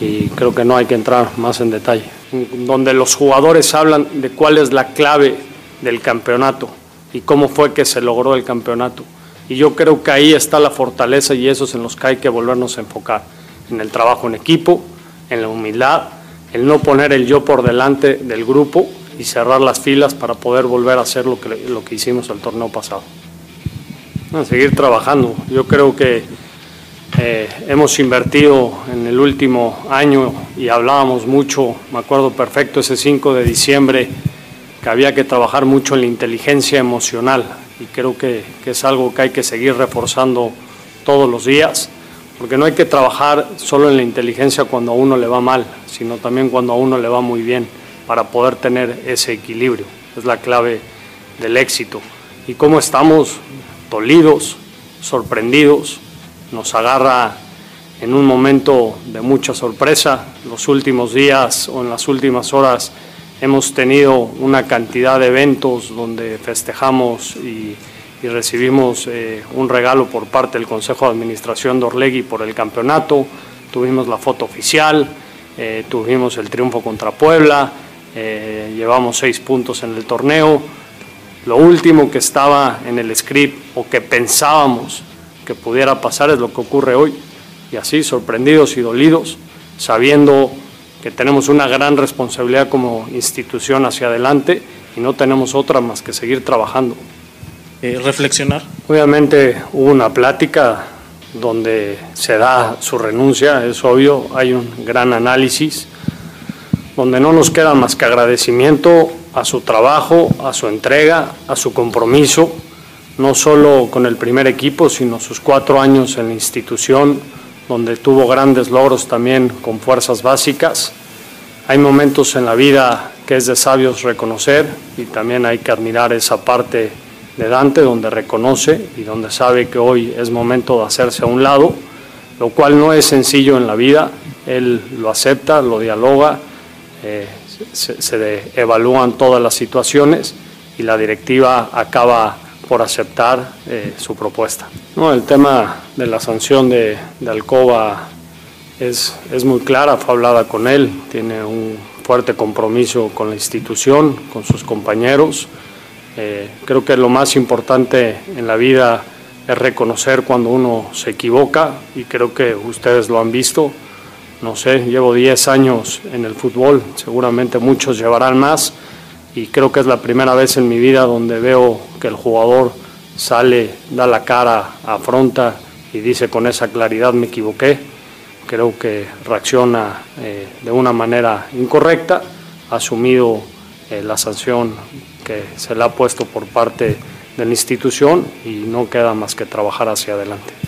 y creo que no hay que entrar más en detalle. Donde los jugadores hablan de cuál es la clave del campeonato y cómo fue que se logró el campeonato. Y yo creo que ahí está la fortaleza y eso es en los que hay que volvernos a enfocar, en el trabajo en equipo, en la humildad, el no poner el yo por delante del grupo y cerrar las filas para poder volver a hacer lo que, lo que hicimos el torneo pasado. No, seguir trabajando. Yo creo que eh, hemos invertido en el último año y hablábamos mucho, me acuerdo perfecto ese 5 de diciembre, que había que trabajar mucho en la inteligencia emocional y creo que, es algo que hay que seguir reforzando todos los días, porque no hay que trabajar solo en la inteligencia cuando a uno le va mal, sino también cuando a uno le va muy bien, para poder tener ese equilibrio. Es la clave del éxito. ¿Y cómo estamos? Dolidos, sorprendidos, nos agarra en un momento de mucha sorpresa. Los últimos días o en las últimas horas hemos tenido una cantidad de eventos donde festejamos y, recibimos eh, un regalo por parte del Consejo de Administración de Orlegui por el campeonato. Tuvimos la foto oficial, eh, tuvimos el triunfo contra Puebla, eh, llevamos seis puntos en el torneo. Lo último que estaba en el script o que pensábamos que pudiera pasar es lo que ocurre hoy. Y así, sorprendidos y dolidos, sabiendo que tenemos una gran responsabilidad como institución hacia adelante y no tenemos otra más que seguir trabajando. reflexionar. Obviamente hubo una plática donde se da su renuncia, es obvio, hay un gran análisis, donde no nos queda más que agradecimiento a su trabajo, a su entrega, a su compromiso, no solo con el primer equipo, sino sus cuatro años en la institución, donde tuvo grandes logros también con fuerzas básicas. Hay momentos en la vida que es de sabios reconocer y también hay que admirar esa parte de Dante donde reconoce y donde sabe que hoy es momento de hacerse a un lado, lo cual no es sencillo en la vida. Él lo acepta, lo dialoga, eh, se, se evalúan todas las situaciones y la directiva acaba por aceptar eh, su propuesta. No, el tema de la sanción de, de Alcoba es, es muy clara, fue hablada con él, tiene un fuerte compromiso con la institución, con sus compañeros. Eh, creo que lo más importante en la vida es reconocer cuando uno se equivoca y creo que ustedes lo han visto. no sé, llevo 10 años en el fútbol, seguramente muchos llevarán más y creo que es la primera vez en mi vida donde veo que el jugador sale, da la cara, afronta y dice con esa claridad me equivoqué. Creo que reacciona eh, de una manera incorrecta, ha asumido eh, la sanción que se le ha puesto por parte de la institución y no queda más que trabajar hacia adelante.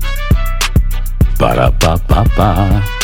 Parapapá.